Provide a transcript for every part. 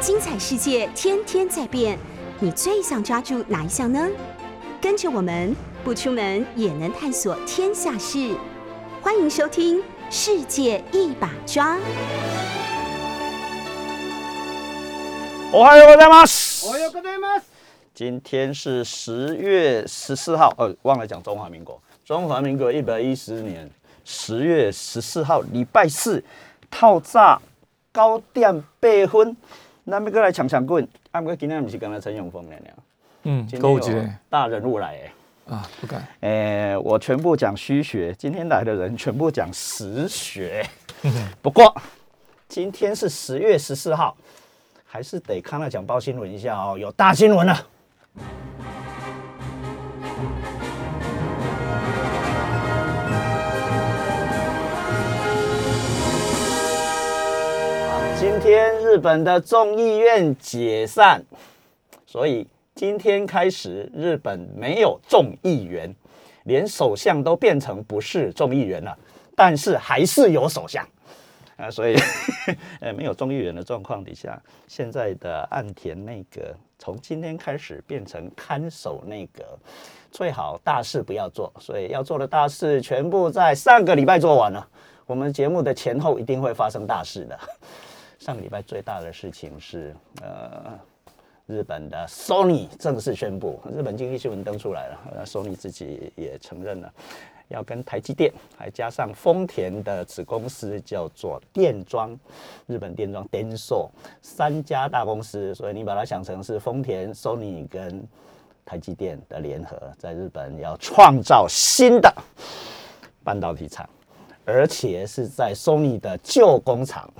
精彩世界天天在变，你最想抓住哪一项呢？跟着我们不出门也能探索天下事，欢迎收听《世界一把抓》。おはようございます。おはようございます。今天是十月十四号，呃，忘了讲中华民国。中华民国一百一十年十月十四号，礼拜四，透早九点八分， 咱要过来抢抢棍。啊，毋过今天不是跟了陈永峰了了，嗯，今勾结天大人物来诶。啊，不敢。诶、我全部讲虚学，今天来的人全部讲实学。不过今天是十月十四号，还是得看了讲报新闻一下哦，有大新闻了。天日本的众议院解散，所以今天开始，日本没有众议员，连首相都变成不是众议员了，但是还是有首相啊，所以 呃没有众议员的状况底下，现在的岸田内阁从今天开始变成看守内阁，最好大事不要做，所以要做的大事全部在上个礼拜做完了。我们节目的前后一定会发生大事的。上个礼拜最大的事情是，呃，日本的 Sony 正式宣布，日本经济新闻登出来了，，Sony 自己也承认了，要跟台积电还加上丰田的子公司叫做电装，日本电装 Denso 三家大公司，所以你把它想成是丰田、Sony 跟台积电的联合，在日本要创造新的半导体厂，而且是在 Sony 的旧工厂，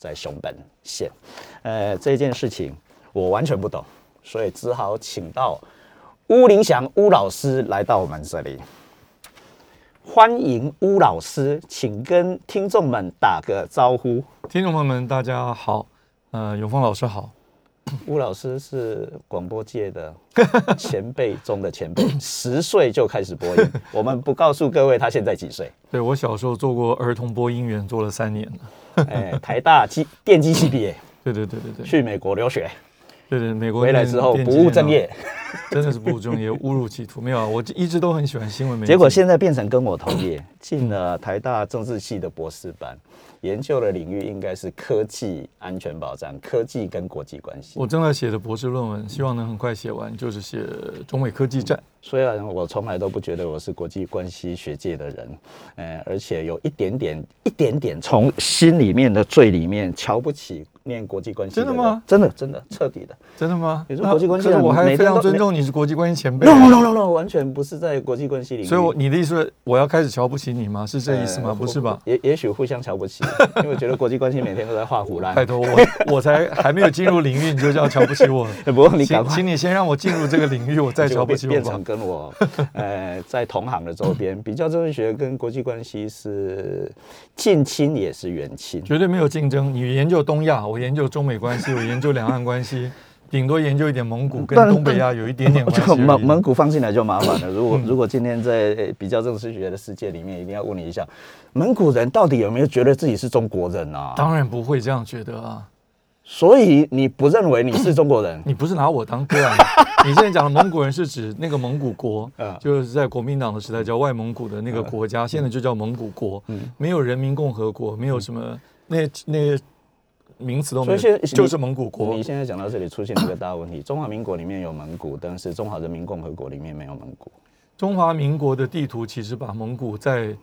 在熊本县。呃，这件事情我完全不懂，所以只好请到巫林祥巫老师来到我们这里。欢迎巫老师，请跟听众们打个招呼。听众朋友们，大家好。呃，永峰老师好。巫老师是广播界的前辈中的前辈，十岁就开始播音。我们不告诉各位他现在几岁。对我小时候做过儿童播音员，做了三年了。哎，台大机电机系毕业，对对对对对，去美国留学，对对，美国回来之后不务正业，真的是不务正业，误入歧途。没有啊，我一直都很喜欢新闻媒体。结果现在变成跟我同业，进了台大政治系的博士班，研究的领域应该是科技安全保障、科技跟国际关系。我正在写的博士论文，希望能很快写完，就是写中美科技战。虽然我从来都不觉得我是国际关系学界的人，呃，而且有一点点、一点点从心里面的最里面瞧不起念国际关系。真的吗？真的，真的，彻底的。真的吗？你说国际关系我还非常尊重你是国际关系前辈。No no no no，完全不是在国际关系领域。所以我你的意思是我要开始瞧不起你吗？是这意思吗？呃不是吧？也也许互相瞧不起，因为我觉得国际关系每天都在画胡乱。拜托我，我才还没有进入领域，你就叫瞧不起我。不过你赶请，快请你先让我进入这个领域，我再 瞧不起我吧变成。跟我呃在同行的周边比较政治学跟国际关系是近亲也是远亲。绝对没有竞争。你研究东亚，我研究中美关系，我研究两岸关系，顶多研究一点蒙古跟东北亚有一点点关系。蒙蒙古放进来就麻烦了。如果如果今天在呃比较政治学的世界里面，一定要问你一下，蒙古人到底有没有觉得自己是中国人啊？当然不会这样觉得啊！所以你不认为你是中国人？你不是拿我当个案？你现在讲的蒙古人是指那个蒙古国嗯，就是在国民党的时代叫外蒙古的那个国家，现在就叫蒙古国，没有人民共和国，没有什么那那名词都没有，所以现就是蒙古国你。现在讲到这里，出现一个大问题：中华民国里面有蒙古，但是中华人民共和国里面没有蒙古。中华民国的地图其实把蒙古在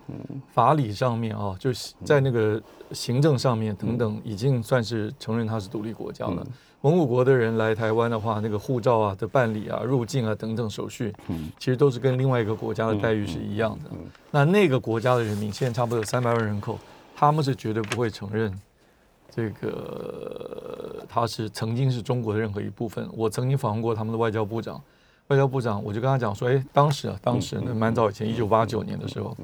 法理上面啊，就是在那个行政上面等等，已经算是承认它是独立国家了。蒙古国的人来台湾的话，那个护照啊的办理啊、入境啊等等手续，其实都是跟另外一个国家的待遇是一样的。那那个国家的人民现在差不多有三百万人口，他们是绝对不会承认这个他是曾经是中国的任何一部分。我曾经访问过他们的外交部长，外交部长我就跟他讲说，哎，当时啊，当时那蛮早以前，一九八九年的时候，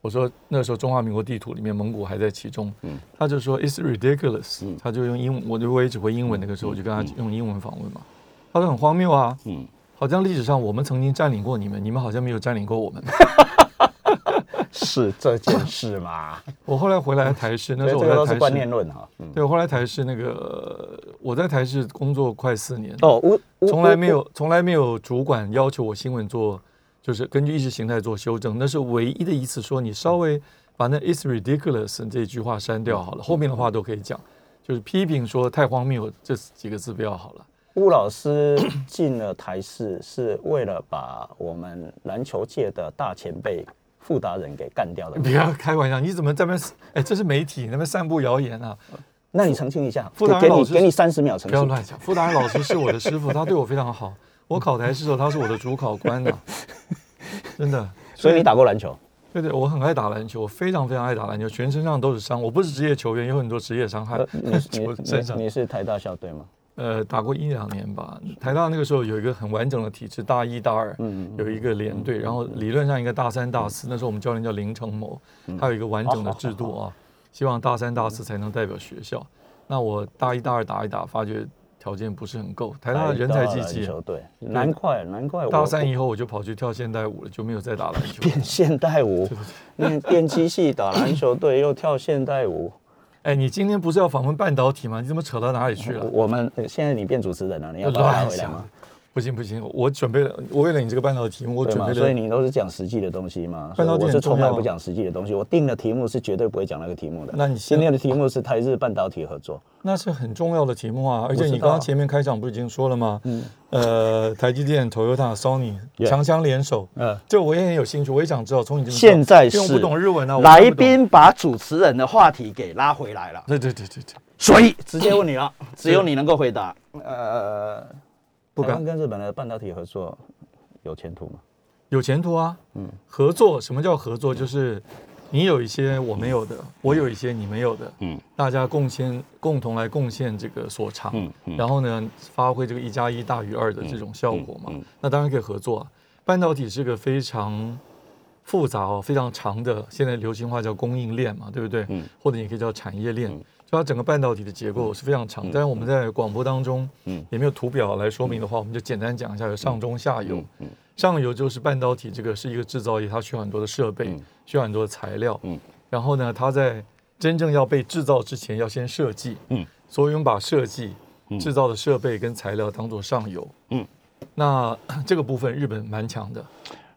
我说那时候中华民国地图里面蒙古还在其中，他就说 It's ridiculous，他就用英文，我就我也只会英文，那个时候我就跟他用英文访问嘛，他说很荒谬啊，好像历史上我们曾经占领过你们，你们好像没有占领过我们。是这件事吗？我后来回来台视，那是观我在台视念论哈。嗯，对，我后来台视那个我在台视工作快四年，哦，乌乌从来没有从来没有主管要求我新闻做，就是根据意识形态做修正，那是唯一的一次说你稍微把那 "is ridiculous" 这句话删掉好了，后面的话都可以讲，就是批评说太荒谬这几个字不要好了。吴老师进了台视，是为了把我们篮球界的大前辈傅达人给干掉的。不要开玩笑，你怎么在那边？哎，这是媒体那边散布谣言啊！那你澄清一下，傅达人老师给你给你三十秒澄清。不要乱讲。傅达人老师是我的师傅，他对我非常好。我考台试的时候，他是我的主考官呐、真的。所以你打过篮球？对对，我很爱打篮球，我非常非常爱打篮球，全身上都是伤。我不是职业球员，有很多职业伤害呃，你 我你身上你。你是台大校队吗？呃，打过一两年吧。台大那个时候有一个很完整的体制，大一、大二嗯有一个连队，然后理论上应该大三、大四，那时候我们教练叫林成谋，他有一个完整的制度啊，希望大三、大四才能代表学校。那我大一、大二打一打，发觉条件不是很够，台大的人才济济。难怪难怪我大三以后我就跑去跳现代舞了，就没有再打篮球。变现代舞，念电机系打篮球队又跳现代舞。哎，你今天不是要访问半导体吗？你怎么扯到哪里去了？我们呃现在你变主持人了，你要把我拉回来吗？。不行不行，我准备了，我为了你这个半导体题目，我？准备了。所以你都是讲实际的东西吗？半导体我是从来不讲实际的东西，我定的题目是绝对不会讲那个题目的。那你今天的题目是台日半导体合作，那是很重要的题目啊！而且你刚刚前面开场不是已经说了吗？嗯呃，台积电、Toyota、Sony 强强联手，嗯，这我也很有兴趣，我也想知道。从你这边现在因为我不懂日文啊，我来。宾把主持人的话题给拉回来了，对对对对对，所以直接问你了，只有你能够回答。呃，不敢跟日本的半导体合作有前途吗？有前途啊。嗯，合作什么叫合作？就是你有一些我没有的，我有一些你没有的，嗯大家贡献共同来贡献这个所长，嗯嗯然后呢，发挥这个一加一大于二的这种效果嘛。嗯嗯那当然可以合作、啊。半导体是个非常复杂哦，非常长的，现在流行话叫供应链嘛，对不对？嗯或者你可以叫产业链。嗯就它整个半导体的结构是非常长，但是我们在广播当中，嗯也没有图表来说明的话，我们就简单讲一下，有上中下游。嗯上游就是半导体，这个是一个制造业，它需要很多的设备，嗯需要很多的材料。嗯然后呢，它在真正要被制造之前，要先设计。嗯所以我们把设计、嗯制造的设备跟材料当做上游。嗯那 这个部分日本蛮强的，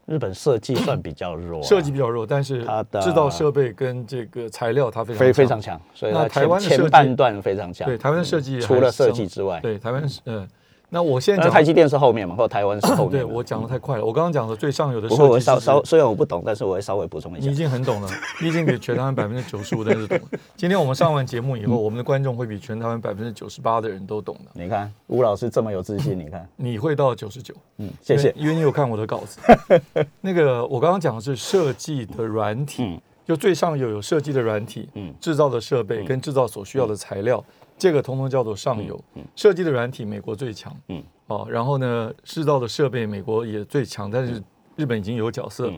日本设计算比较弱啊，设计比较弱，但是它的制造设备跟这个材料它非常非非强常强，所以那它前台湾前半段非常强。对台湾的设计除了设计之外，对台湾是嗯，那我现在讲但是台积电是后面嘛，或者台湾是后面。对我讲的太快了，我刚刚讲的最上游的不过我设计稍稍虽然我不懂，但是我会稍微补充一下你已。经很懂了，你已经比全台湾百分之九十五的人都懂了。今天我们上完节目以后，我们的观众会比全台湾百分之九十八的人都懂的。你看吴老师这么有自信，你看，你会到九十九，嗯，谢谢。因为你有看我的稿子。那个我刚刚讲的是设计的软体，嗯就最上游有设计的软体，嗯制造的设备跟制造所需要的材料，这个通通叫做上游。设计的软体美国最强，嗯。哦，然后呢，制造的设备美国也最强，但是日本已经有角色，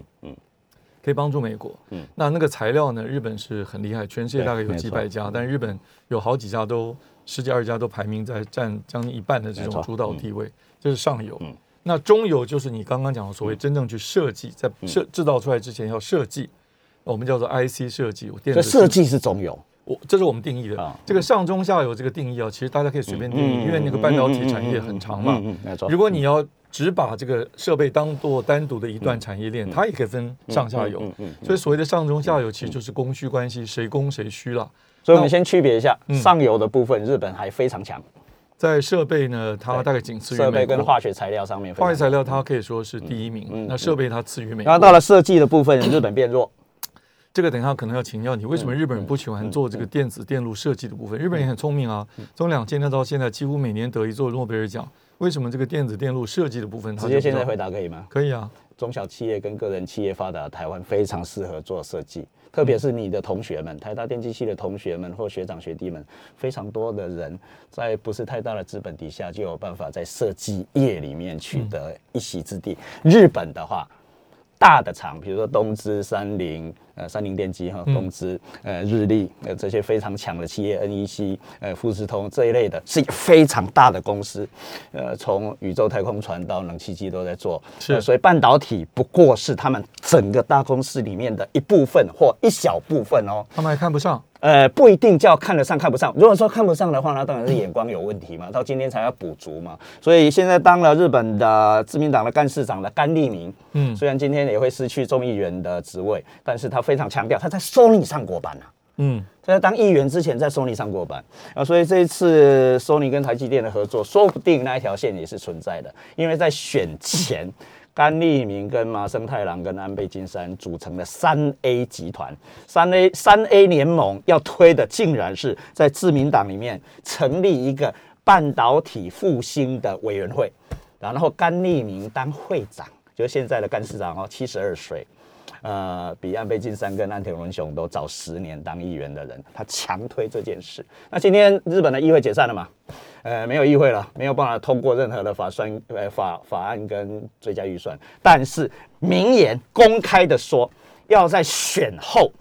可以帮助美国。嗯。那那个材料呢，日本是很厉害，全世界大概有几百家，但日本有好几家都十几二十家都排名在占将近一半的这种主导地位，这是上游。嗯。那中游就是你刚刚讲的所谓真正去设计，在嗯设制造出来之前要设计，我们叫做 IC 设计，电子所以设计是中游，我这是我们定义的啊。这个上中下游这个定义啊，其实大家可以随便定义，因为那个半导体产业很长嘛。如果你要只把这个设备当做单独的一段产业链，它也可以分上下游所以所谓的上中下游，其实就是供需关系，谁供谁需啦。所以我们先区别一下，嗯上游的部分日本还非常强，在设备呢，它大概仅次于设备。跟化学材料上面。化学材料它可以说是第一名，嗯那设备它次于美然后。到了设计的部分，日本变弱。这个等一下可能要请教你，为什嗯么日本人不喜欢做这个电子电路设计的部分？日本人很聪明啊，嗯从两千年到现在，几乎每年得一座诺贝尔奖。为什么这个电子电路设计的部分，它就比较直接现在回答可以吗？可以啊？中小企业跟个人企业发达台湾非常适合做设计，特别是你的同学们，台大电机系的同学们或学长学弟们，非常多的人在不是太大的资本底下，就有办法在设计业里面取得一席之地。日本的话，大的厂，比如说东芝、三菱、呃三菱电机哈、嗯东芝、呃日立呃这些非常强的企业，NEC、呃富士通这一类的，是一个非常大的公司，呃从宇宙太空船到冷气机都在做，是呃所以半导体不过是他们整个大公司里面的一部分或一小部分哦。他们还看不上。呃，不一定叫看得上看不上。如果说看不上的话，那当然是眼光有问题嘛。到今天才要补足嘛。所以现在当了日本的自民党的干事长的甘利明，嗯虽然今天也会失去众议员的职位，但是他非常强调他在 Sony 上过班啊。嗯，他在当议员之前在 Sony 上过班啊，所以这一次 Sony 跟台积电的合作，说不定那一条线也是存在的，因为在选前。甘利明跟麻生太郎跟安倍晋三组成的三 A 集团，三 A 三 A 联盟要推的竟然是在自民党里面成立一个半导体复兴的委员会，然后甘利明当会长，就是现在的干事长哦，七十二岁，呃，比安倍晋三跟安田文雄都早十年当议员的人，他强推这件事。那今天日本的议会解散了嘛？呃，没有议会了，没有办法通过任何的法算呃法法案跟追加预算，但是明言公开的说，要在选后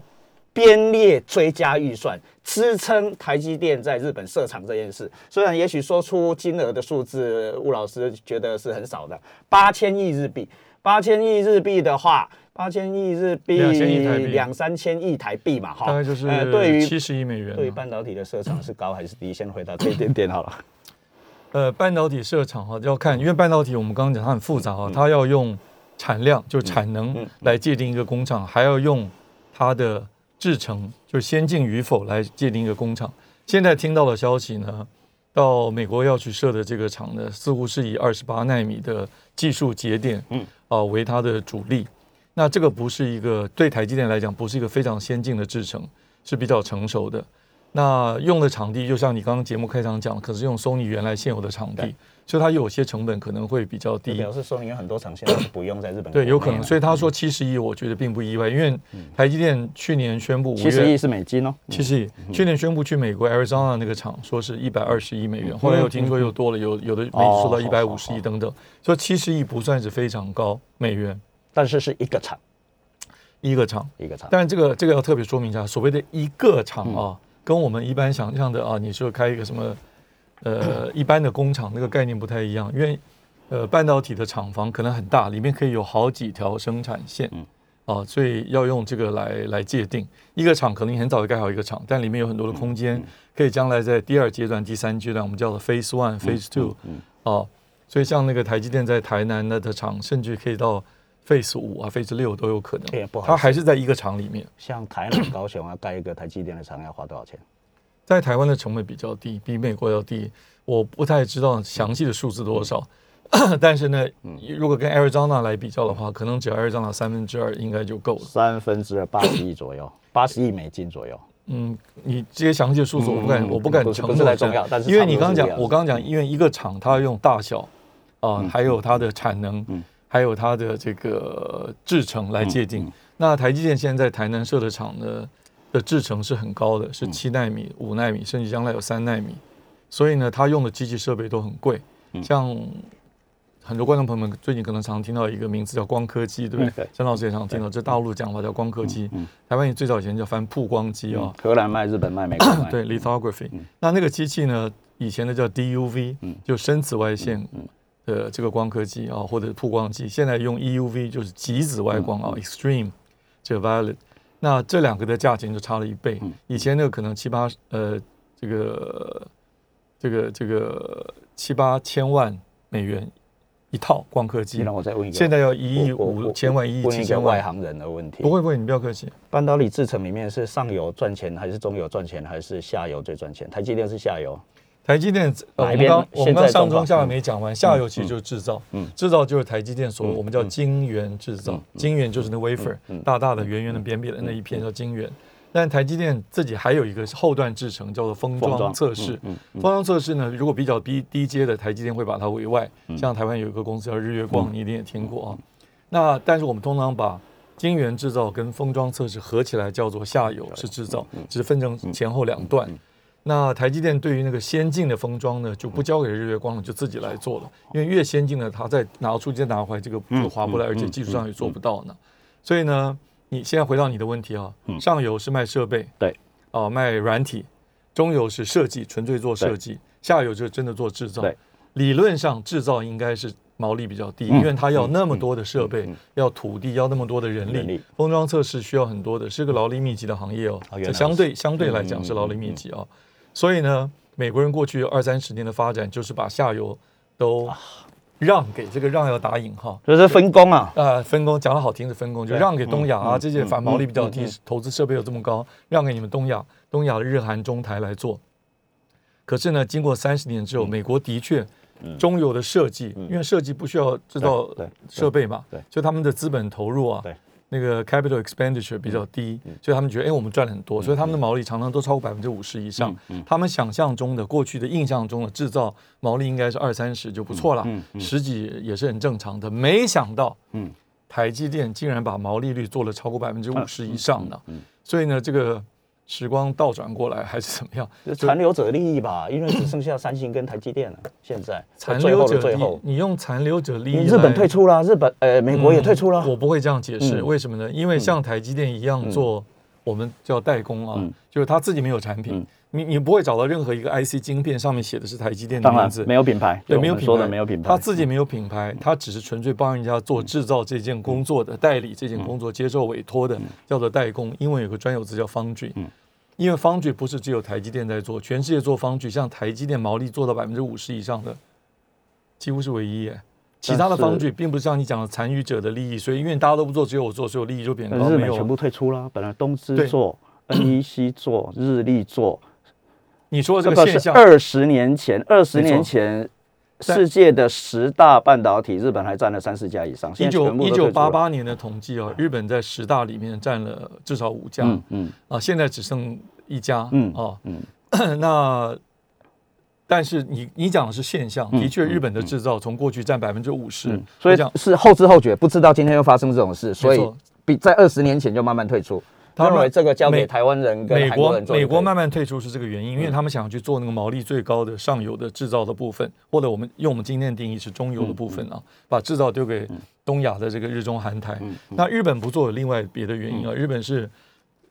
编列追加预算，支撑台积电在日本设厂这件事。虽然也许说出金额的数字，吴老师觉得是很少的，八千亿日币。八千亿日币的话，八千亿日币2000亿台币两三千亿台币嘛，哈，大概就是呃对于七十亿美元对于。半导体的设厂是高还是低？先回答这一点点好了。呃，半导体设厂哈要看，因为半导体我们刚刚讲它很复杂哈，它要用产量就产能嗯来界定一个工厂，还要用它的制程就先进与否来界定一个工厂。现在听到的消息呢，到美国要去设的这个厂呢，似乎是以二十八纳米的技术节点，嗯啊、为它的主力。那这个不是一个对台积电来讲，不是一个非常先进的制程，是比较成熟的。那用的场地，就像你刚刚节目开场讲，可是用 Sony 原来现有的场地，所以它有些成本可能会比较低。就。表示说，你有很多厂现在是不用在日本对，有可能。所以他说七十亿，我觉得并不意外，因为台积电去年宣布七十亿是美金哦，七十亿，去年宣布去美国 Arizona 那个厂说是一百二十亿美元，后来又听说又多了，有有的说到一百五十亿等等，所以七十亿不算是非常高美元但是是一个厂。一个厂。一个厂。但这个这个要特别说明一下，所谓的一个厂啊，跟我们一般想象的啊，你说开一个什么呃一般的工厂那个概念不太一样，因为呃半导体的厂房可能很大，里面可以有好几条生产线，啊，所以要用这个来来界定。一个厂，可能你很早就盖好一个厂，但里面有很多的空间，可以将来在第二阶段、第三阶段，我们叫做 Phase One、Phase Two，啊，所以像那个台积电在台南的的厂，甚至可以到 Phase 五啊、Phase 六都有可能，哎不好它还是在一个厂里面。像台南、高雄啊盖一个台积电的厂要花多少钱？在台湾的成本比较低，比美国要低。我不太知道详细的数字多少，但是呢，如果跟 Arizona 来比较的话，可能只要 Arizona 三分之二应该就够了。三分之二，八十亿左右，八十亿美金左右。嗯，你这些详细的数字我不敢，嗯我不敢不是不是承诺太重要但是因为你刚刚讲我刚刚讲，因为一个厂它要用大小啊，还有它的产能，还有它的这个制程来界定。那台积电现在在台南设的厂呢的制程是很高的，是七纳米、五纳米，甚至将来有三纳米。所以呢，它用的机器设备都很贵，像很多观众朋友们最近可能常听到一个名字叫光刻机，对不对？对？陈老师也常听到，这大陆讲法叫光刻机，台湾也最早以前叫翻曝光机啊、荷兰卖，日本卖，美国卖。对 lithography，、那那个机器呢，以前呢叫 DUV，、就深紫外线的这个光刻机啊，或者曝光机，现在用 EUV 就是极紫外光啊、extreme 这个 violet，那这两个的价钱就差了一倍，以前那个可能七八呃这个这个这个七八千万美元一套光刻机你，让我再问一个，现在要一亿五千万、一亿问七千万。外行人的问题。不会不会，你不要客气。半导体制程里面是上游赚钱，还是中游赚钱，还是下游最赚钱？台积电是下游，台积电，呃，我们刚我们刚上中下游没讲完，下游其实就是制造，嗯。制造就是台积电所我们叫晶圆制造，晶圆就是那 wafer，大大的、圆圆的、扁扁的那一片叫晶圆。但台积电自己还有一个后段制程叫做封装测试，嗯封装测试呢，如果比较低低阶的，台积电会把它委外，像台湾有一个公司叫日月光，你一定也听过啊。那但是我们通常把晶圆制造跟封装测试合起来叫做下游是制造，只是分成前后两段。那台积电对于那个先进的封装呢，就不交给日月光了，就自己来做了。因为越先进的，它再拿出再拿回来，这个就划不来，而且技术上也做不到呢。所以呢，你现在回到你的问题啊，上游是卖设备，对，啊卖软体，中游是设计，纯粹做设计，下游就真的做制造。理论上制造应该是毛利比较低，因为它要那么多的设备，要土地，要那么多的人力，封装测试需要很多的，是个劳力密集的行业哦。相对相对来讲是劳力密集啊。所以呢，美国人过去二三十年的发展，就是把下游都让给这个让要打引号，就是分工啊，呃，分工讲的好听是分工，就让给东亚啊，这些反毛利比较低，投资设备又这么高，让给你们东亚，东亚的日韩中台来做。可是呢，经过三十年之后，美国的确中游的设计，因为设计不需要制造设备嘛，对，所以他们的资本投入啊，对。那个 capital expenditure 比较低，所以他们觉得，哎，我们赚了很多，所以他们的毛利常常都超过百分之五十以上。他们想象中的、过去的印象中的制造毛利应该是二三十就不错了，十几也是很正常的。没想到，台积电竟然把毛利率做了超过百分之五十以上的。所以呢，这个。时光倒转过来还是怎么样？残留者利益吧，因为只剩下三星跟台积电了。现在残留者最后，你用残留者利益，日本退出了，日本呃，美国也退出了。我不会这样解释，为什么呢？因为像台积电一样做，我们叫代工啊，就是他自己没有产品，你你不会找到任何一个 IC 晶片上面写的是台积电的名字，没有品牌，对，没有品牌，没有品牌，他自己没有品牌，他只是纯粹帮人家做制造这件工作的代理，这件工作接受委托的叫做代工，英文有个专有词叫 foundry。因为方具不是只有台积电在做，全世界做方具，像台积电毛利做到百分之五十以上的，几乎是唯一耶。其他的方具并不是像你讲的参与者的利益，所以因为大家都不做，只有我做，所以利益就变高。日本全部退出了，本来东芝做，NEC 做，日立做。你说这个现象，二十年前，二十年前。世界的十大半导体，日本还占了三四家以上。一九一九八八年的统计哦，日本在十大里面占了至少五家。嗯嗯啊，现在只剩一家。嗯啊嗯，那但是你你讲的是现象，的确日本的制造从过去占百分之五十，所以讲是后知后觉，不知道今天又发生这种事，所以比在二十年前就慢慢退出。他认为这个交给台湾人跟美国美国慢慢退出是这个原因，因为他们想要去做那个毛利最高的上游的制造的部分，或者我们用我们今天的定义是中游的部分啊，把制造丢给东亚的这个日中韩台。那日本不做有另外别的原因啊，日本是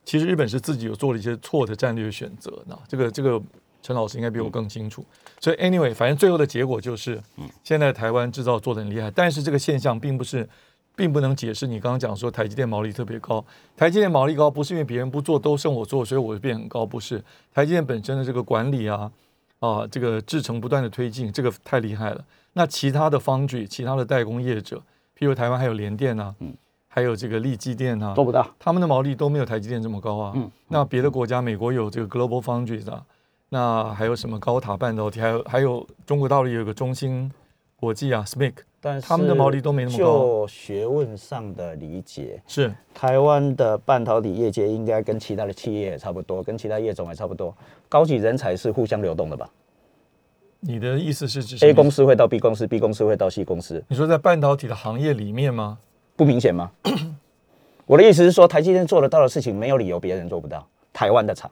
其实日本是自己有做了一些错的战略选择，呢这个这个陈老师应该比我更清楚。所以 anyway，反正最后的结果就是，现在台湾制造做的很厉害，但是这个现象并不是。并不能解释你刚刚讲说台积电毛利特别高，台积电毛利高不是因为别人不做都剩我做，所以我就变很高，不是台积电本身的这个管理啊啊这个制程不断的推进，这个太厉害了。那其他的方具、其他的代工业者，譬如台湾还有联电啊，嗯，还有这个力积电啊，做不到，他们的毛利都没有台积电这么高啊。嗯，那别的国家，美国有这个 Global Foundries 啊，那还有什么高塔半导体，还有还有中国大陆有个中芯国际啊，SMIC。但他们的毛利都没那么高。就学问上的理解，是台湾的半导体业界应该跟其他的企业也差不多，跟其他业种也差不多。高级人才是互相流动的吧？你的意思是指 A 公司会到 B 公司，B 公司会到 C 公司？你说在半导体的行业里面吗？不明显吗？我的意思是说，台积电做得到的事情，没有理由别人做不到。台湾的厂。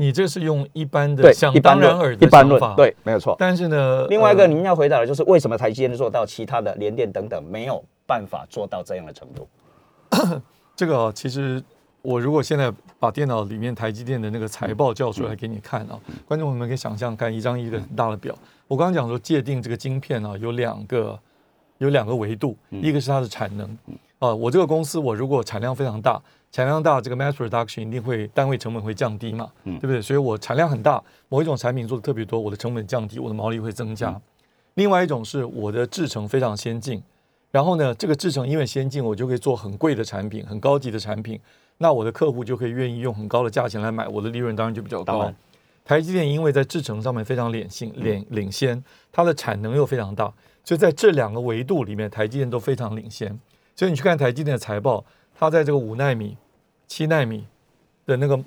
你这是用一般的想当然耳的想法，对，没有错。但是呢，另外一个您要回答的就是为什么台积电做到，其他的联电等等没有办法做到这样的程度？这个啊其实我如果现在把电脑里面台积电的那个财报叫出来给你看啊，观众朋友们可以想象看一张一个很大的表。我刚刚讲说界定这个晶片啊，有两个有两个维度，一个是它的产能啊，我这个公司我如果产量非常大。产量大，这个 mass production 一定会单位成本会降低嘛，对不对？所以我产量很大，某一种产品做的特别多，我的成本降低，我的毛利会增加。另外一种是我的制程非常先进，然后呢，这个制程因为先进，我就可以做很贵的产品，很高级的产品，那我的客户就可以愿意用很高的价钱来买，我的利润当然就比较高。台积电因为在制程上面非常领先，领领先，它的产能又非常大，所以在这两个维度里面，台积电都非常领先。所以你去看台积电的财报。它在这个五纳米、七纳米的那个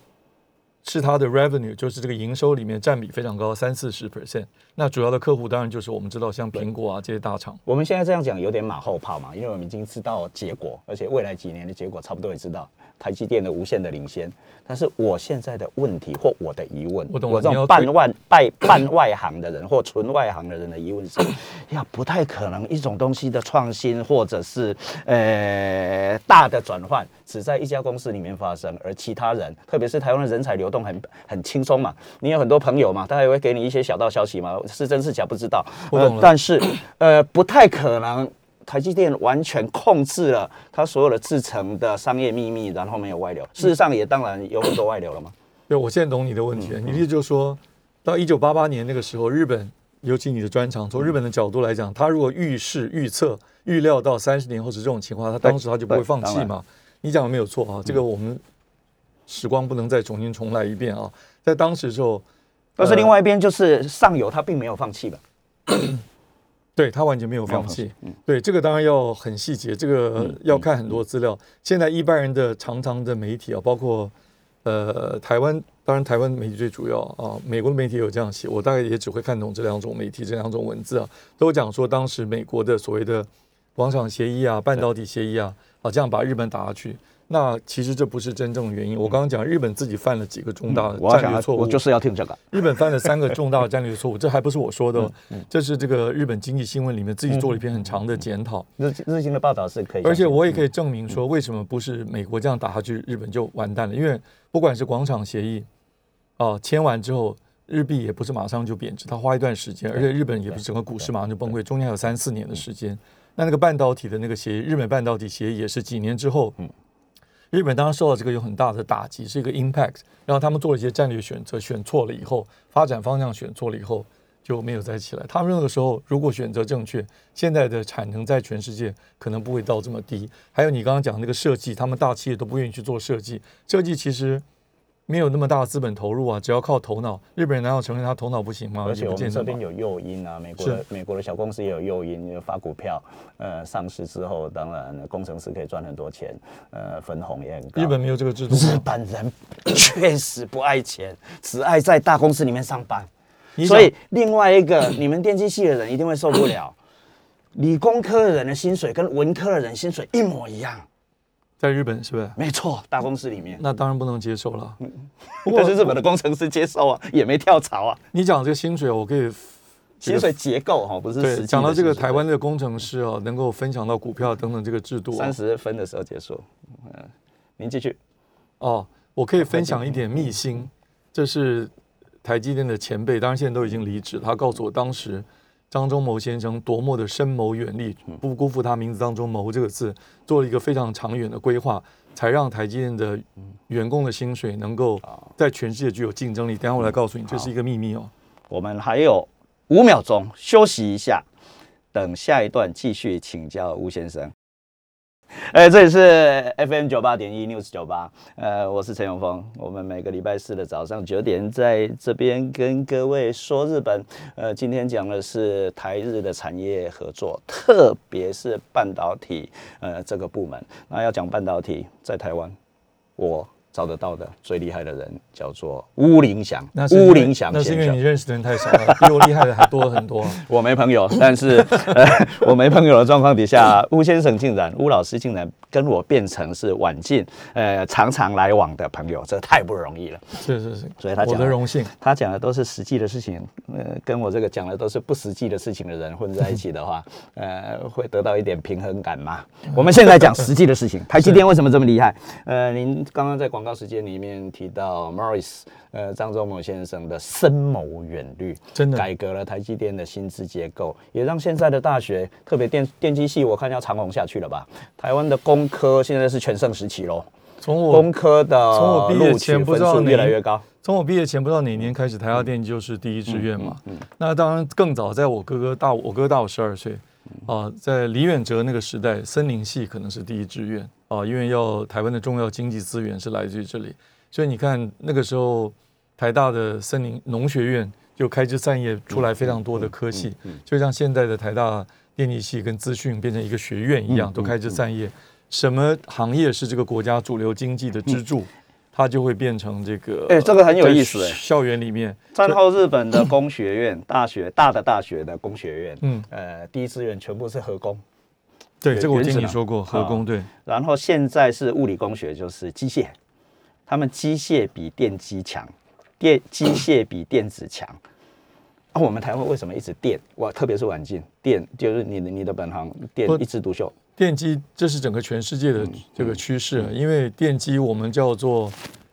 是它的 revenue，就是这个营收里面占比非常高，三四十 percent。那主要的客户当然就是我们知道像苹果啊这些大厂。我们现在这样讲有点马后炮嘛，因为我们已经知道结果，而且未来几年的结果差不多也知道台积电的无限的领先。但是我现在的问题或我的疑问，我这种半外半 半外行的人或纯外行的人的疑问是：呀，不太可能一种东西的创新或者是呃大的转换只在一家公司里面发生，而其他人，特别是台湾的人才流动很很轻松嘛，你有很多朋友嘛，他也会给你一些小道消息嘛，是真是假不知道。我懂但是呃不太可能。台积电完全控制了它所有的制成的商业秘密，然后没有外流。事实上也当然有很多外流了嘛。对，我现在懂你的问题了。你的意思就是说，到一九八八年那个时候，日本，尤其你的专长，从日本的角度来讲，他如果预示、预测、预料到三十年后是这种情况，他当时他就不会放弃嘛。你讲的没有错啊，这个我们时光不能再重新重来一遍啊。在当时的时候，但是另外一边就是上游，他并没有放弃吧？对他完全没有放弃。嗯对，这个当然要很细节，这个要看很多资料。现在一般人的常常的媒体啊，包括呃台湾，当然台湾媒体最主要啊，美国的媒体有这样写，我大概也只会看懂这两种媒体这两种文字啊，都讲说当时美国的所谓的广场协议啊、半导体协议啊，啊这样把日本打下去。那其实这不是真正的原因。我刚刚讲日本自己犯了几个重大的战略错误，我就是要听这个。日本犯了三个重大的战略错误，这还不是我说的这是这个日本经济新闻里面自己做了一篇很长的检讨，日日经的报道是可以而且我也可以证明说，为什么不是美国这样打下去，日本就完蛋了？因为不管是广场协议啊签完之后，日币也不是马上就贬值，它花一段时间，而且日本也不是整个股市马上就崩溃，中间还有三四年的时间。那那个半导体的那个协议，日本半导体协议也是几年之后，日本当时受到这个有很大的打击，是一个 impact，然后他们做了一些战略选择，选错了以后，发展方向选错了以后。就没有再起来。他们那个时候如果选择正确，现在的产能在全世界可能不会到这么低。还有你刚刚讲那个设计，他们大企业都不愿意去做设计，设计其实没有那么大的资本投入啊，只要靠头脑。日本人难道承认他头脑不行吗？而且我们这边有诱因啊，美国的美国的小公司也有诱因，发股票，呃，上市之后，当然工程师可以赚很多钱，呃，分红也很高。日本没有这个制度日？本人确实不爱钱，只爱在大公司里面上班。所以另外一个，你们电机系的人一定会受不了，理工科的人的薪水跟文科的人薪水一模一样。在日本是不是？没错，大公司里面。那当然不能接受了。但是日本的工程师接受啊，也没跳槽啊，你讲这个薪水，我可以薪水结构哈，不是对讲到这个台湾的工程师哦，能够分享到股票等等这个制度、啊三，十分的时候结束。嗯，您继续。哦，我可以分享一点秘辛，这是台积电的前辈，当然现在都已经离职。他告诉我，当时张忠谋先生多么的深谋远虑，不辜负他名字当中“谋”这个字，做了一个非常长远的规划，才让台积电的员工的薪水能够在全世界具有竞争力。等下我来告诉你，这是一个秘密哦。我们还有五秒钟休息一下，等下一段继续请教吴先生。哎，这里是 FM 九八点一 News 九八，呃，我是陈永峰。我们每个礼拜四的早上九点在这边跟各位说日本。呃，今天讲的是台日的产业合作，特别是半导体呃这个部门。那要讲半导体，在台湾，我找得到的最厉害的人叫做巫林祥那，是因为巫林祥那是因。为你认识的人太少了，比我厉害的还多很多。我没朋友，但是呃，我没朋友的状况底下，巫先生竟然，巫老师竟然跟我变成是晚近，呃，常常来往的朋友，这太不容易了。是是是，所以他讲的荣幸。他讲的都是实际的事情，呃，跟我这个讲的都是不实际的事情的人混在一起的话，呃，会得到一点平衡感嘛。我们现在讲实际的事情，台积电为什么这么厉害？呃，您刚刚在广告时间里面提到 Morris，呃，张忠谋先生的深谋远虑，真的改革了台积电的薪资结构，也让现在的大学，特别电电机系，我看要长红下去了吧？台湾的工科现在是全盛时期喽，从我工科的从我毕业前不知道越来越高。从我毕业前不知道哪年开始，台达电就是第一志愿嘛。嗯那当然更早，在我哥哥大我哥大我十二岁，啊、在李远哲那个时代，森林系可能是第一志愿啊、因为要台湾的重要经济资源是来自于这里，所以你看那个时候台大的森林农学院就开枝散叶出来非常多的科系，就像现在的台大电力系跟资讯变成一个学院一样，都开枝散叶。什么行业是这个国家主流经济的支柱？它就会变成这个。哎这个很有意思在哎校园里面，战后日本的工学院、大学大的大学的工学院，嗯，呃，第一志愿全部是核工，对，这个我听你说过，核工对，然后现在是物理工学，就是机械，他们机械比电机强，电机械比电子强。啊，我们台湾为什么一直电？哇，特别是晚近电，就是你的你的本行电一枝独秀。电机这是整个全世界的这个趋势，因为电机我们叫做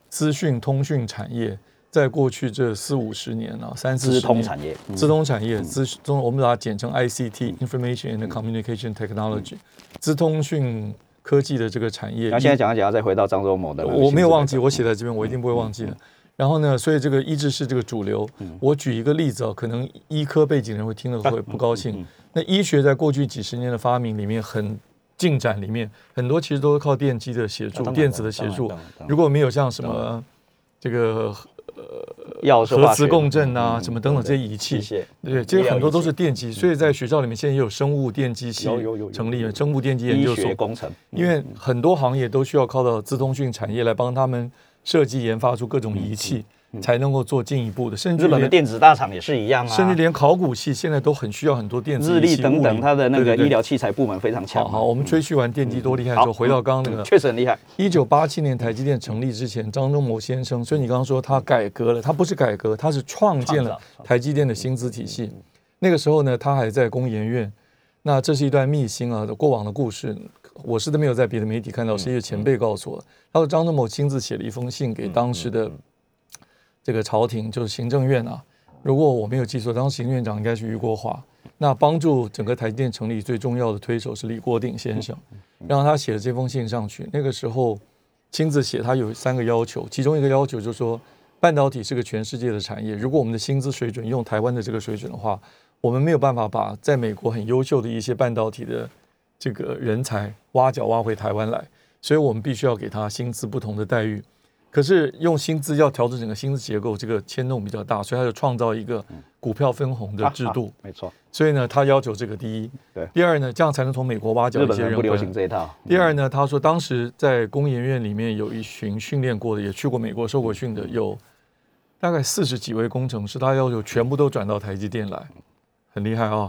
资讯通讯产业，在过去这四五十年啊，三四资通产业，嗯资通产业，资中我们把它简称 ICT（Information and Communication Technology），资通讯科技的这个产业那。现在讲一讲，要再回到张忠谋的我没有忘记，我写在这边，我一定不会忘记的。然后呢，所以这个一直是这个主流。我举一个例子啊，可能医科背景人会听了会不高兴。那医学在过去几十年的发明里面，很进展里面，很多其实都是靠电机的协助、电子的协助。如果没有像什么这个药是核磁共振啊、嗯什么等等这些仪器，对，这些很多都是电机。所以在学校里面现在也有生物电机系成立了，生物电机研究所。工程，因为很多行业都需要靠到资通讯产业来帮他们设计研发出各种仪器，才能够做进一步的，甚至日本的电子大厂也是一样啊，甚至连考古系现在都很需要很多电子日立等等，它的那个医疗器材部门非常强。好好，我们吹嘘完电机多厉害之后，回到刚刚那个确实很厉害。一九八七年台积电成立之前，张忠谋先生，所以你刚刚说他改革了，他不是改革，他是创建了台积电的薪资体系。那个时候呢，他还在工研院。那这是一段秘辛啊，过往的故事，我是都没有在别的媒体看到，是一个前辈告诉我的。他说张忠谋亲自写了一封信给当时的这个朝廷，就是行政院啊。如果我没有记错，当时行政院长应该是余国华。那帮助整个台积电成立最重要的推手是李国鼎先生，让他写了这封信上去。那个时候亲自写，他有三个要求，其中一个要求就是说，半导体是个全世界的产业，如果我们的薪资水准用台湾的这个水准的话，我们没有办法把在美国很优秀的一些半导体的这个人才挖角挖回台湾来，所以我们必须要给他薪资不同的待遇。可是用薪资要调整整个薪资结构，这个牵动比较大，所以他就创造一个股票分红的制度。没错，所以呢，他要求这个第一，对。第二呢，这样才能从美国挖角日一些人不流行。这一套。第二呢，他说当时在工研院里面有一群训练过的，也去过美国受过训的，有大概四十几位工程师，他要求全部都转到台积电来，很厉害啊、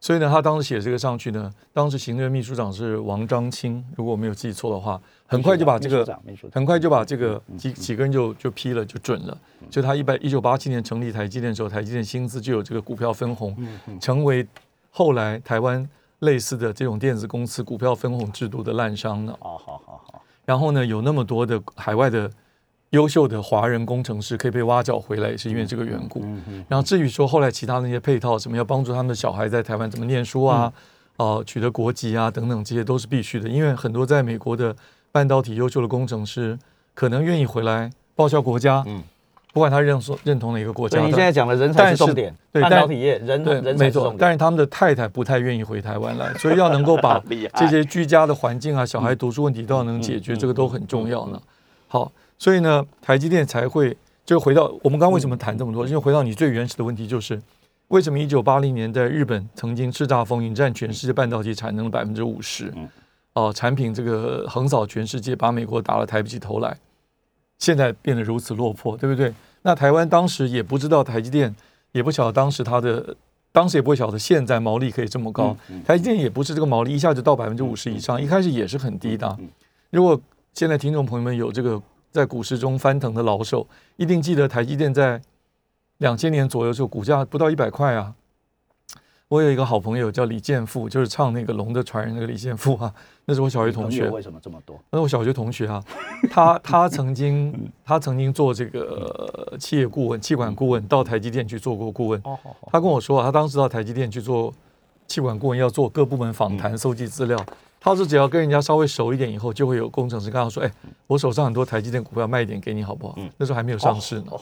所以呢，他当时写这个上去呢，当时行政秘书长是王章清，如果我没有记错的话，很快就把这个很快就把这个几几个人就就批了，就准了。就他一百一九八七年成立台积电的时候，台积电薪资就有这个股票分红，成为后来台湾类似的这种电子公司股票分红制度的滥觞呢。好好好好，然后呢，有那么多的海外的优秀的华人工程师可以被挖角回来，也是因为这个缘故。然后至于说后来其他那些配套，什么要帮助他们的小孩在台湾怎么念书啊，哦、取得国籍啊等等，这些都是必须的。因为很多在美国的半导体优秀的工程师，可能愿意回来报效国家，嗯不管他认说认同哪个国家你现在讲的人才但是是重点，对半导体业人对，人才没错是重。点。但是他们的太太不太愿意回台湾来，所以要能够把这些居家的环境啊、小孩读书问题都要能解决，这个都很重要呢。好，所以呢，台积电才会就回到我们刚刚为什么谈这么多，因为回到你最原始的问题，就是为什么一九八零年在日本曾经叱咤风云，占全世界半导体产能的百分之五十，哦，产品这个横扫全世界，把美国打了抬不起头来，现在变得如此落魄，对不对？那台湾当时也不知道台积电，也不晓得当时它的，当时也不会晓得现在毛利可以这么高。台积电也不是这个毛利一下就到百分之五十以上，一开始也是很低的。啊。如果现在听众朋友们有这个在股市中翻腾的老手，一定记得台积电在两千年左右的时候股价不到一百块啊。我有一个好朋友叫李健富，就是唱那个《龙的传人》那个李健富啊，那是我小学同学。为什么这么多？那是我小学同学啊，他他曾经他曾经做这个呃企业顾问、气管顾问，到台积电去做过顾问。他跟我说啊，他当时到台积电去做气管顾问，要做各部门访谈、搜集资料。他是只要跟人家稍微熟一点以后，就会有工程师跟他说：“哎，我手上很多台积电股票，卖一点给你好不好？”那时候还没有上市呢，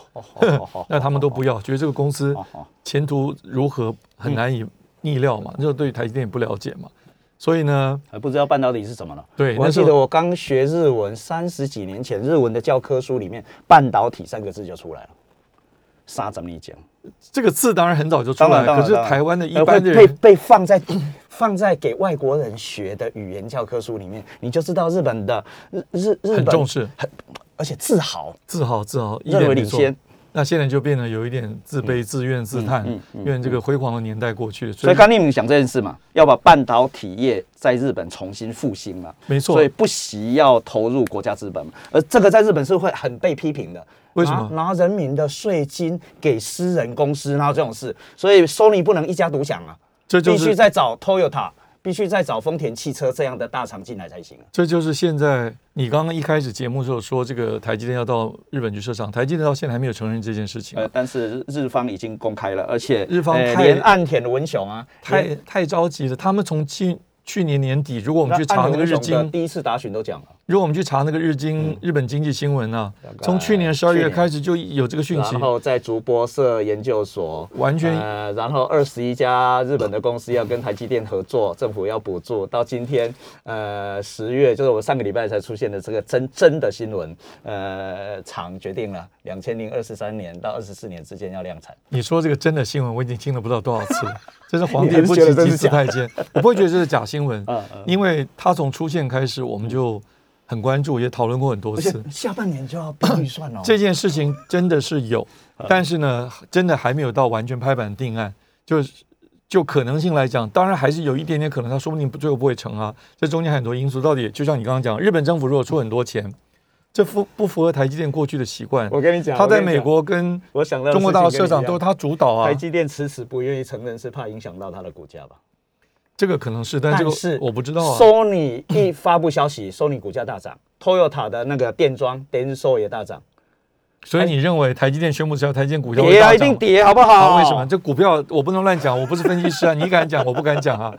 那他们都不要，觉得这个公司前途如何很难以逆料嘛，就对台积电也不了解嘛。所以呢，还不知道半导体是什么了。对我还记得我刚学日文三十几年前，日文的教科书里面“半导体”三个字就出来了。杀怎么你讲？这个字当然很早就出来了，可是台湾的一呃般的人被被放在 放在给外国人学的语言教科书里面，你就知道日本的日日日本很重视。很而且自豪，自豪自豪，一认为领先。那现在就变得有一点自卑、自怨自叹嗯嗯，因为这个辉煌的年代过去了，所以刚你们讲这件事嘛，要把半导体业在日本重新复兴嘛，没错。所以不惜要投入国家资本嘛，而这个在日本是会很被批评的。为什么？拿拿人民的税金给私人公司，然后这种事，所以 Sony 不能一家独享啊，必须这就是再找 Toyota，必须再找丰田汽车这样的大厂进来才行啊。这就是现在你刚刚一开始节目的时候说这个台积电要到日本去设厂，台积电到现在还没有承认这件事情啊、呃，但是日日方已经公开了，而且日方连岸田文雄啊，太太着急了。他们从去去年年底，如果我我们去查那个日经，第一次答询都讲了，如果我们去查那个日经、日本经济新闻啊，从去年十二月开始就有这个讯息。然，后在竹博社研究所，完全呃，然后二十一家日本的公司要跟台积电合作，政府要补助，到今天，呃，十月就是我上个礼拜才出现的这个真真的新闻，呃，厂决定了两千零二十三年到二十四年之间要量产，你说这个真的新闻，我已经听了不知道多少次了。这是皇帝不急急死太监，我不会觉得这是假新闻 嗯嗯，因为它从出现开始，我们就很关注，也讨论过很多而且次。下半年就要编预算哦。这件事情真的是有，但是呢，真的还没有到完全拍板定案。就是就可能性来讲，当然还是有一点点可能，它说不定不最后不会成啊。这中间很多因素，到底就像你刚刚讲，日本政府如果出很多钱，这符不符合台积电过去的习惯？我跟你讲，他在美国跟我想到中国大陆社长都是他主导啊台，积电迟迟不愿意承认，是怕影响到它的股价吧？这个可能是，但是个我不知道啊。Sony 一发布消息，Sony 股价大涨，Toyota 的那个电装 Denso 也大涨，所以你认为台积电宣布之后，台积电股票跌啊，一定？跌，好不好？啊，为什么？这股票我不能乱讲，我不是分析师啊，你敢讲，我不敢讲啊。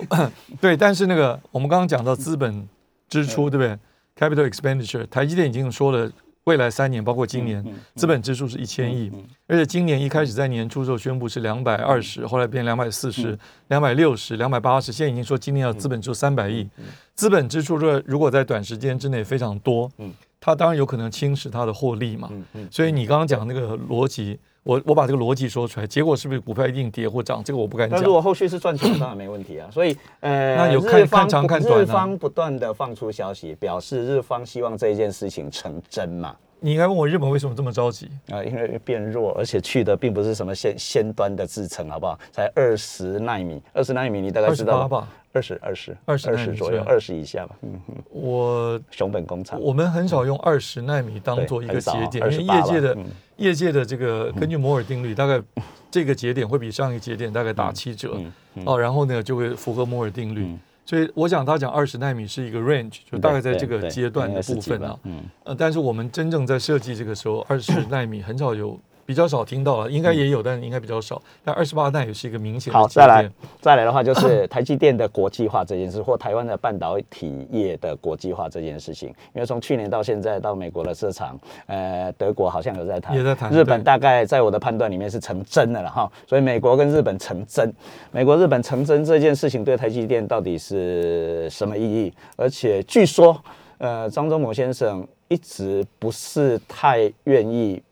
对，但是那个我们刚刚讲到资本支出，对不对？Capital expenditure，台积电已经说了，未来三年，包括今年，资本支出是一千亿，而且今年一开始在年初的时候宣布是两百二十，后来变两百四十、两百六十、两百八十，现在已经说今年要资本支出三百亿。资本支出如果如果在短时间之内非常多，它当然有可能侵蚀它的获利嘛。所以你刚刚讲那个逻辑，我我把这个逻辑说出来，结果是不是股票一定跌或涨？这个我不敢讲那如。果后续是赚钱，当然没问题啊。所以，呃，那有看日方看长看短啊日方不断的放出消息，表示日方希望这一件事情成真嘛。你应该问我日本为什么这么着急？啊、因为变弱，而且去的并不是什么先先端的制程，好不好？才二十纳米，二十纳米你大概知道八吧。二十二十二十二十左右，二十以下吧。嗯哼，我熊本工厂。我们很少用二十纳米当做一个节点，因为业界的业界的这个根据摩尔定律，大概这个节点会比上一个节点大概打七折哦，然后呢就会符合摩尔定律。所以我想他讲二十纳米是一个 range，就大概在这个阶段的部分啊。嗯，呃，但是我们真正在设计这个时候，二十纳米很少有，比较少听到了，应该也有，但应该比较少。但二十八纳也是一个明显的好，再来。再来的话，就是 台积电的国际化这件事，或台湾的半导体业的国际化这件事情。因为从去年到现在，到美国的市场，呃，德国好像有在谈，也在谈日本大概在我的判断里面是成真的了哈。所以美国跟日本成真，美国日本成真这件事情对台积电到底是什么意义？而且据说，呃，张忠谋先生一直不是太愿意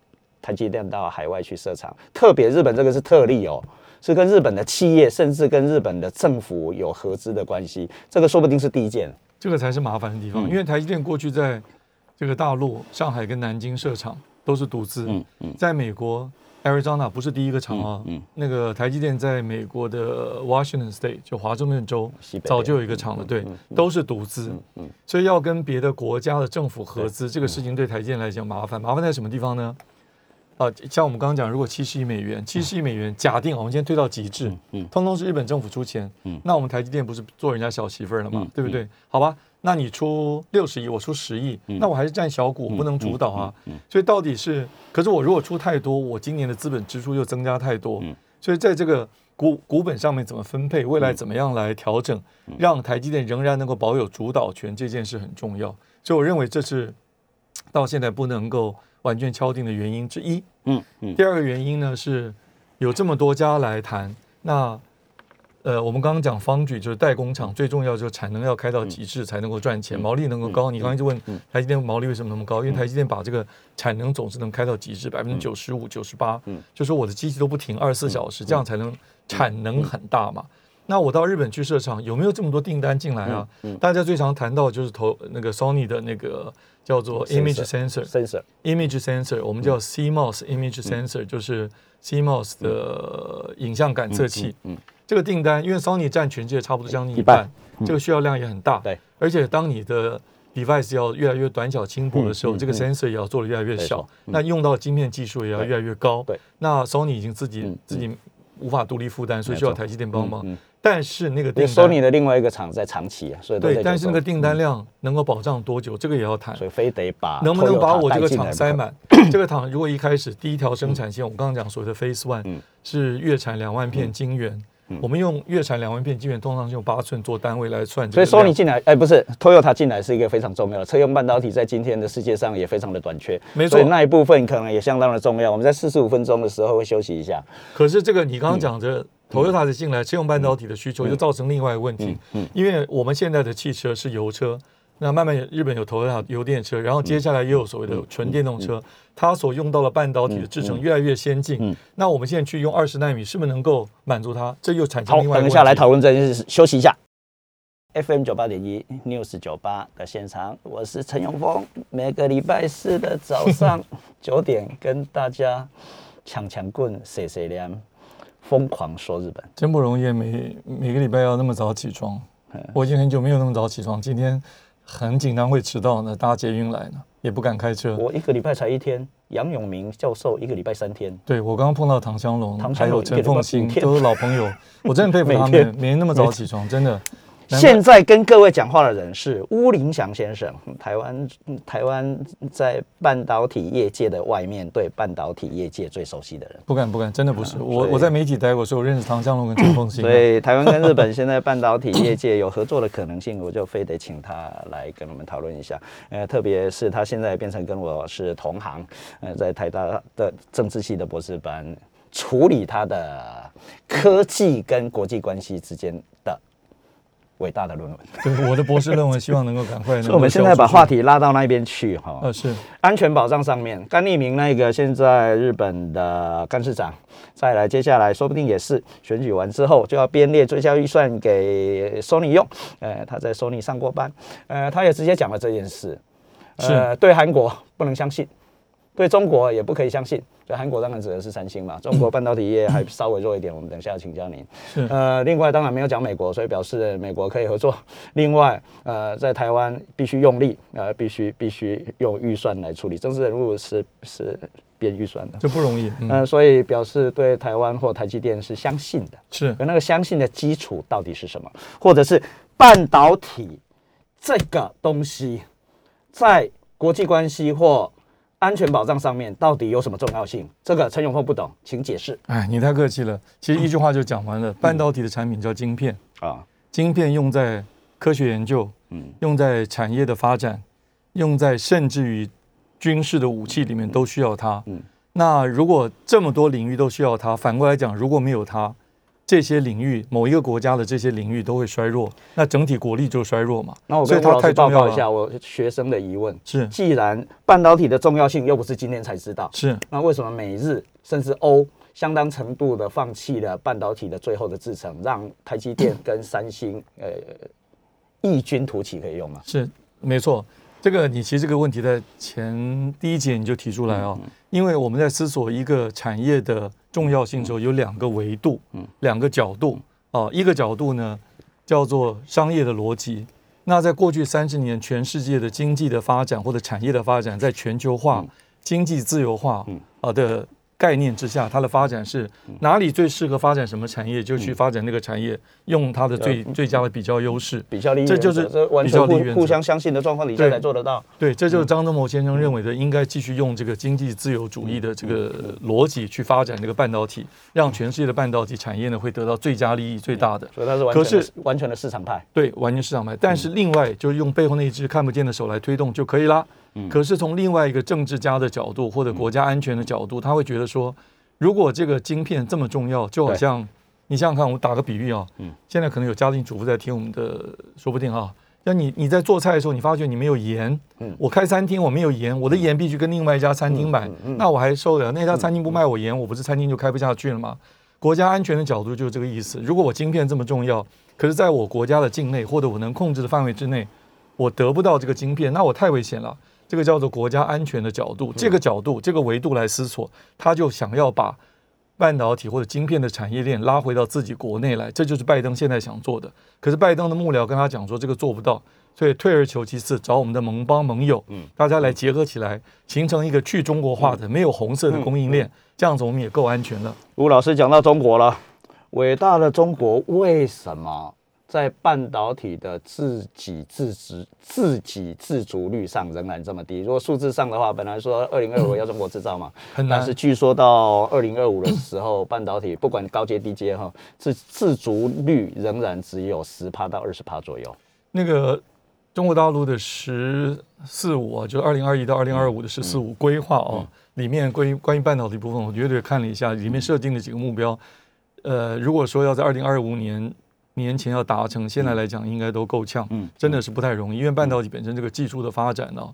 台积电到海外去设厂，特别日本这个是特例哦，是跟日本的企业甚至跟日本的政府有合资的关系，这个说不定是第一件。这个才是麻烦的地嗯。方，因为台积电过去在这个大陆、上海跟南京设厂都是独资，嗯嗯。在美国 Arizona 不是第一个厂啊，嗯嗯。那个台积电在美国的 Washington State 就华盛顿州早就有一个厂了，对，都是独资，嗯所以要跟别的国家的政府合资，这个事情对台积电来讲麻烦，麻烦在什么地方呢？啊，像我们刚刚讲，如果七十亿美元，七十亿美元，假定我们今天推到极致，嗯通通是日本政府出钱，那我们台积电不是做人家小媳妇儿了嘛，对不对？好吧，那你出六十亿，我出十亿，那我还是占小股，我不能主导啊。所以到底是，可是我如果出太多，我今年的资本支出又增加太多，所以在这个股股本上面怎么分配，未来怎么样来调整，让台积电仍然能够保有主导权，这件事很重要。所以我认为这是到现在不能够完全敲定的原因之一。嗯嗯。第二个原因呢是有这么多家来谈，那呃，我们刚刚讲方举就是代工厂，最重要就是产能要开到极致才能够赚钱，毛利能够高。你刚才就问台积电毛利为什么那么高？因为台积电把这个产能总是能开到极致，百分之九十五、九十八，就说我的机器都不停二十四小时，这样才能产能很大嘛。那我到日本去设厂，有没有这么多订单进来啊？大家最常谈到就是投那个 Sony 的那个叫做 image sensor。sensor image sensor，我们嗯叫 CMOS image sensor，就是 CMOS 的影像感测器。嗯嗯这个订单，因为 Sony 占全世界差不多将近一一半半，这个需要量也很大。对，而且当你的 device 要越来越短小轻薄的时候，这个嗯嗯嗯 sensor 也要做的越来越小那用到晶片技术也要越来越高。对，那 Sony 已经自己嗯自己无法独立负担，所以需要台积电帮忙。嗯，但是那个因为订单 Sony 的另外一个厂在长期啊，所以对，但是那个订单量能够保障多久，这个也要谈。所以非得把能不能把我这个？厂塞满？这个厂如果一开始第一条生产线，我刚刚讲所谓的 Phase One 嗯是月产两万片晶圆，我们用月产两万片晶圆，通常是用八寸做单位来算所以个量。Sony 进来，哎，不是 Toyota 进来是一个非常重要的车用半导体，在今天的世界上也非常的短缺，没错所以那一部分可能也相当的重要。我们在四十五分钟的时候会休息一下，可是这个你刚刚嗯讲的 Toyota 的进来，车用半导体的需求就造成另外一个问题，嗯因为我们现在的汽车是油车。那慢慢日本有 Toyota 油电车，然后接下来也有所谓的纯电动车，它所用到的半导体的制成越来越先进。嗯那我们现在去用二十纳米，是不是能够满足它？这又产生好，另外一个问题。等一下来讨论这件事，休息一下。FM 九八点一 News 九八的现场，我是陈永峰。每个礼拜四的早上 九点，跟大家抢抢棍、谁谁凉，疯狂说日本。真不容易，每每个礼拜要那么早起床。嗯我已经很久没有那么早起床，今天很紧张会迟到呢，搭捷运来呢，也不敢开车。我一个礼拜才一天，杨永明教授一个礼拜三天。对我刚刚碰到唐香龙，唐香龙还有陈凤新都是老朋友，我真的佩服他 每天们，每天那么早起床，真的。现在跟各位讲话的人是巫林祥先生，台湾台湾在半导体业界的外面对半导体业界最熟悉的人。不敢不敢，真的不是我我在媒体待过，所以我认识唐江龙跟陈凤新啊。所以台湾跟日本现在半导体业界有合作的可能性，我就非得请他来跟我们讨论一下。呃，特别是他现在变成跟我是同行，呃，在台大的政治系的博士班，处理他的科技跟国际关系之间的伟大的论文。对我的博士论文，希望能够赶快能够 所以我们现在把话题拉到那边去哈。呃是。安全保障上面，甘利明那个现在日本的干事长，再来接下来说不定也是选举完之后就要编列追加预算给 Sony 用，呃，他在 Sony 上过班，呃，他也直接讲了这件事，呃，对韩国不能相信，对中国也不可以相信，对韩国当然指的是三星嘛，中国半导体业还稍微弱一点，我们等一下请教您。是呃，另外当然没有讲美国，所以表示美国可以合作。另外，呃，在台湾必须用力，呃，必须必须用预算来处理，政治人物是是编预算的，这不容易，嗯呃，所以表示对台湾或台积电是相信的。是可那个相信的基础到底是什么？或者是半导体这个东西，在国际关系或安全保障上面到底有什么重要性？这个陈永峰不懂，请解释哎，你太客气了。其实一句话就讲完了，半导体的产品叫晶片，啊。晶片用在科学研究，嗯用在产业的发展，用在甚至于军事的武器里面都需要它。嗯那如果这么多领域都需要它，反过来讲，如果没有它，这些领域某一个国家的这些领域都会衰弱，那整体国力就衰弱嘛。那我跟吴老师报。告一下我学生的疑问：是既然半导体的重要性又不是今天才知道，是，那为什么美日甚至欧相当程度的放弃了半导体的最后的制程，让台积电跟三星呃异军突起可以用吗？是没错，这个你其实这个问题在前第一节你就提出来哦，因为我们在思索一个产业的重要性的时候，有两个维度，两个角度。啊，一个角度呢叫做商业的逻辑。那在过去三十年，全世界的经济的发展或者产业的发展，在全球化、经济自由化啊的概念之下，它的发展是哪里最适合发展什么产业，就去发展那个产业，用它的最最佳的比较优势。比较利益这就是互互相相信的状况底下对才做得到。对，这就是张忠谋先生认为的，应该继续用这个经济自由主义的这个逻辑去发展这个半导体，让全世界的半导体产业呢会得到最佳利益最大的。所以它是完可全完全的市场派。对，完全市场派。但是另外就是用背后那一只看不见的手来推动就可以啦。可是从另外一个政治家的角度或者国家安全的角度，他会觉得说，如果这个晶片这么重要，就好像你想想看，我打个比喻啊，嗯现在可能有家庭主妇在听我们的，说不定啊。那你你在做菜的时候，你发觉你没有盐，我开餐厅我没有盐，我的盐必须跟另外一家餐厅买，那我还受得了。那家餐厅不卖我盐，我不是餐厅就开不下去了吗？国家安全的角度就是这个意思。如果我晶片这么重要，可是在我国家的境内或者我能控制的范围之内，我得不到这个晶片，那我太危险了。这个叫做国家安全的角度，这个角度、这个维度来思索，他就想要把半导体或者晶片的产业链拉回到自己国内来，这就是拜登现在想做的。可是拜登的幕僚跟他讲说，这个做不到，所以退而求其次，找我们的盟邦盟友，嗯，大家来结合起来，形成一个去中国化的、没有红色的供应链，这样子我们也够安全了。吴老师讲到中国了，伟大的中国为什么？在半导体的自给自足、自给自足率上仍然这么低。如果数字上的话，本来说二零二五 要中国制造嘛，但是据说到二零二五的时候，半导体不管高阶低阶哈，自自足率仍然只有十帕到二十帕左右。那个中国大陆的“十四五”啊，就二零二一到二零二五的“十四五”规划啊，里面关于关于半导体部分，我绝对看了一下，里面设定的几个目标。呃，如果说要在二零二五年。年前要达成，现在来讲应该都够呛，嗯，真的是不太容易，因为半导体本身这个技术的发展呢，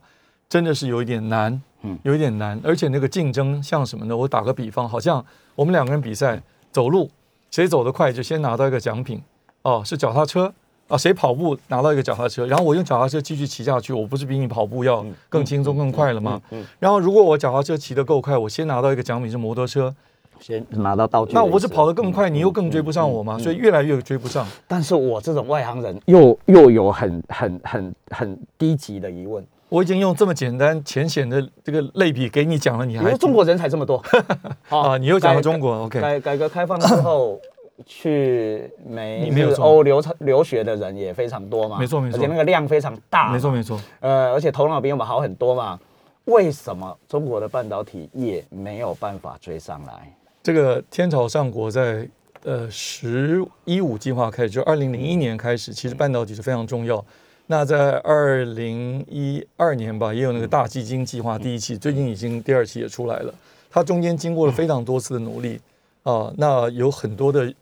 真的是有一点难，嗯，有一点难，而且那个竞争像什么呢？我打个比方，好像我们两个人比赛走路，谁走得快就先拿到一个奖品，哦，是脚踏车啊，谁跑步拿到一个脚踏车，然后我用脚踏车继续骑下去，我不是比你跑步要更轻松更快了吗？嗯，然后如果我脚踏车骑得够快，我先拿到一个奖品是摩托车。先拿到道具，那我不是跑得更快，你又更追不上我吗？所以越来越追不上。但是我这种外行人又又有很很很很低级的疑问。我已经用这么简单浅显的这个类比给你讲了，你还中国人才这么多 啊？你又讲了中国，OK？改改革开放之后，去美日欧留留学的人也非常多嘛，没错没错，而且那个量非常大，没错没错。呃，而且头脑比我们好很多嘛。为什么中国的半导体业没有办法追上来？这个天朝上国在呃“十一五”计划开始，就二零零一年开始，其实半导体是非常重要。那在二零一二年吧，也有那个大基金计划第一期，最近已经第二期也出来了。它中间经过了非常多次的努力啊，那有很多的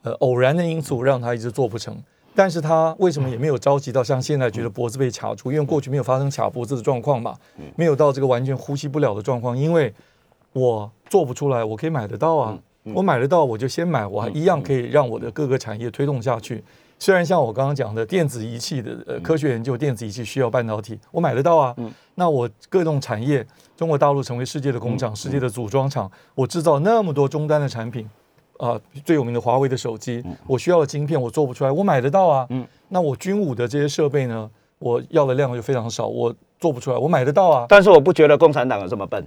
呃偶然的因素让它一直做不成。但是它为什么也没有着急到像现在觉得脖子被卡住？因为过去没有发生卡脖子的状况嘛，没有到这个完全呼吸不了的状况，因为。我做不出来，我可以买得到啊！我买得到，我就先买，我还一样可以让我的各个产业推动下去。虽然像我刚刚讲的电子仪器的呃科学研究，电子仪器需要半导体，我买得到啊。那我各种产业，中国大陆成为世界的工厂，世界的组装厂，我制造那么多终端的产品啊，最有名的华为的手机，我需要的晶片我做不出来，我买得到啊。那我军武的这些设备呢，我要的量就非常少，我做不出来，我买得到啊。但是我不觉得共产党有这么笨。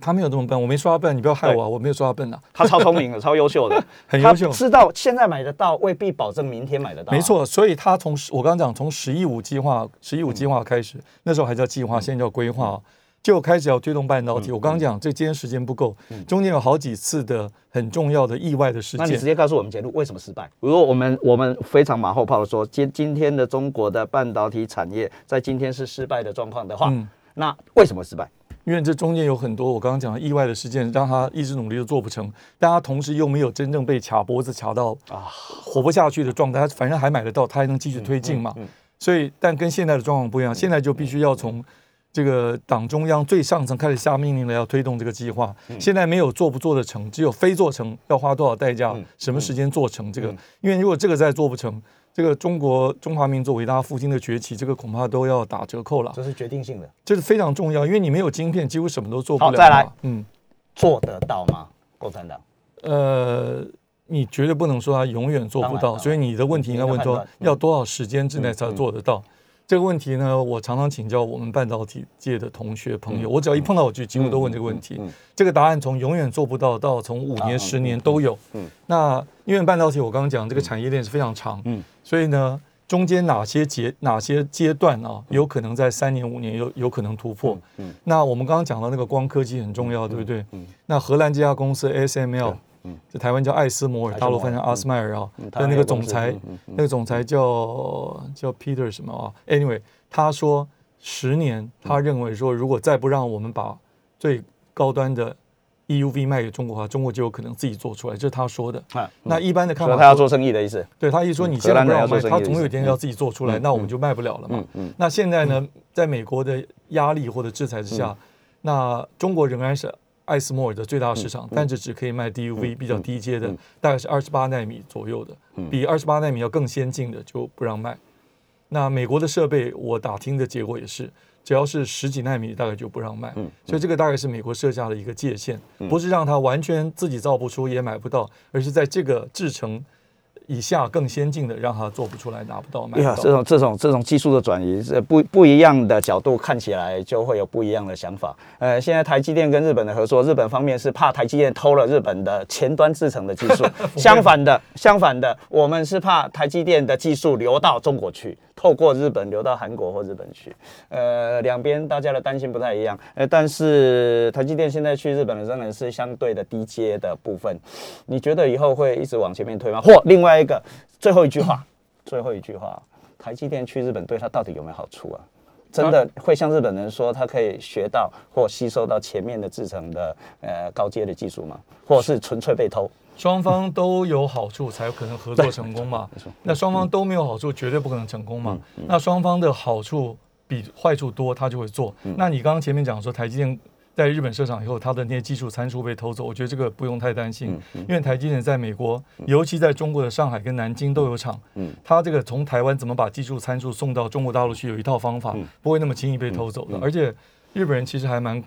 他没有这么笨，我没说他笨，你不要害我，我没有说他笨啊，他超聪明的，超优秀的，很优秀。知道现在买得到，未必保证明天买得到。没错，所以他从我刚刚讲，从“十一五”计划，“十一五”计划开始，那时候还叫计划，现在叫规划，就开始要推动半导体。我刚刚讲，这今天时间不够，中间有好几次的很重要的意外的事件。那你直接告诉我们结论，为什么失败？如果我们我们非常马后炮的说，今今天的中国的半导体产业在今天是失败的状况的话，那为什么失败？因为这中间有很多我刚刚讲的意外的事件，让他一直努力都做不成，但他同时又没有真正被卡脖子卡到啊活不下去的状态，他反正还买得到，他还能继续推进嘛。所以，但跟现在的状况不一样，现在就必须要从这个党中央最上层开始下命令了，要推动这个计划。现在没有做不做得成，只有非做成要花多少代价，什么时间做成这个？因为如果这个再做不成。这个中国中华民族伟大复兴的崛起，这个恐怕都要打折扣了。这是决定性的，这是非常重要，因为你没有晶片，几乎什么都做不了。好，再来，嗯，做得到吗？共产党？呃，你绝对不能说他永远做不到，所以你的问题应该问说，要多少时间之内才做得到？这个问题呢，我常常请教我们半导体界的同学朋友，我只要一碰到我就几乎都问这个问题。这个答案从永远做不到到从五年、十年都有。那因为半导体我刚刚讲这个产业链是非常长，所以呢，中间哪些阶哪些阶段啊，有可能在三年、五年有有可能突破。那我们刚刚讲到那个光科技很重要，对不对？那荷兰这家公司 ASML。嗯，在台湾叫艾斯摩尔，大陆翻译阿斯麦尔啊。的那个总裁，那个总裁叫叫 Peter 什么啊？Anyway，他说十年，他认为说，如果再不让我们把最高端的 EUV 卖给中国的话，中国就有可能自己做出来。这是他说的。那一般的看法，他要做生意的意思。对他一说，你现在不让卖，他总有一天要自己做出来，那我们就卖不了了嘛。那现在呢，在美国的压力或者制裁之下，那中国仍然是。艾斯摩尔的最大市场，但是只可以卖 DUV 比较低阶的，大概是二十八纳米左右的，比二十八纳米要更先进的就不让卖。那美国的设备，我打听的结果也是，只要是十几纳米，大概就不让卖。所以这个大概是美国设下的一个界限，不是让它完全自己造不出也买不到，而是在这个制程。以下更先进的，让他做不出来，拿不到，买不到。这种这种这种技术的转移，这不不一样的角度看起来就会有不一样的想法。呃，现在台积电跟日本的合作，日本方面是怕台积电偷了日本的前端制成的技术，相反的，相反的，我们是怕台积电的技术流到中国去。透过日本流到韩国或日本去，呃，两边大家的担心不太一样，呃，但是台积电现在去日本的仍然是相对的低阶的部分，你觉得以后会一直往前面推吗？或另外一个最后一句话，最后一句话，台积电去日本对它到底有没有好处啊？真的会像日本人说，他可以学到或吸收到前面的制成的呃高阶的技术吗？或是纯粹被偷？双方都有好处，才有可能合作成功嘛。那双方都没有好处，绝对不可能成功嘛。那双方的好处比坏处多，他就会做。那你刚刚前面讲说台积电在日本设厂以后，它的那些技术参数被偷走，我觉得这个不用太担心，因为台积电在美国，尤其在中国的上海跟南京都有厂。嗯，它这个从台湾怎么把技术参数送到中国大陆去，有一套方法，不会那么轻易被偷走的。而且日本人其实还蛮。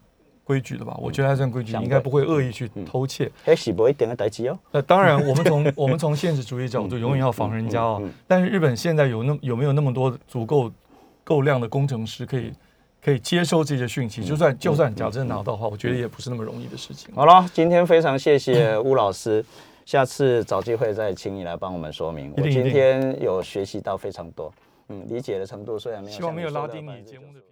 规矩的吧，我觉得还算规矩，应该不会恶意去偷窃。还是不会点个代机哦。那当然，我们从 我们从现实主义角度，永远要防人家哦。但是日本现在有那有没有那么多足够够量的工程师可以可以接收这些讯息？就算就算假真拿到的话，我觉得也不是那么容易的事情。好了，今天非常谢谢吴老师，下次找机会再请你来帮我们说明。我今天有学习到非常多，嗯，理解的程度虽然没有，希望没有拉低你节目的。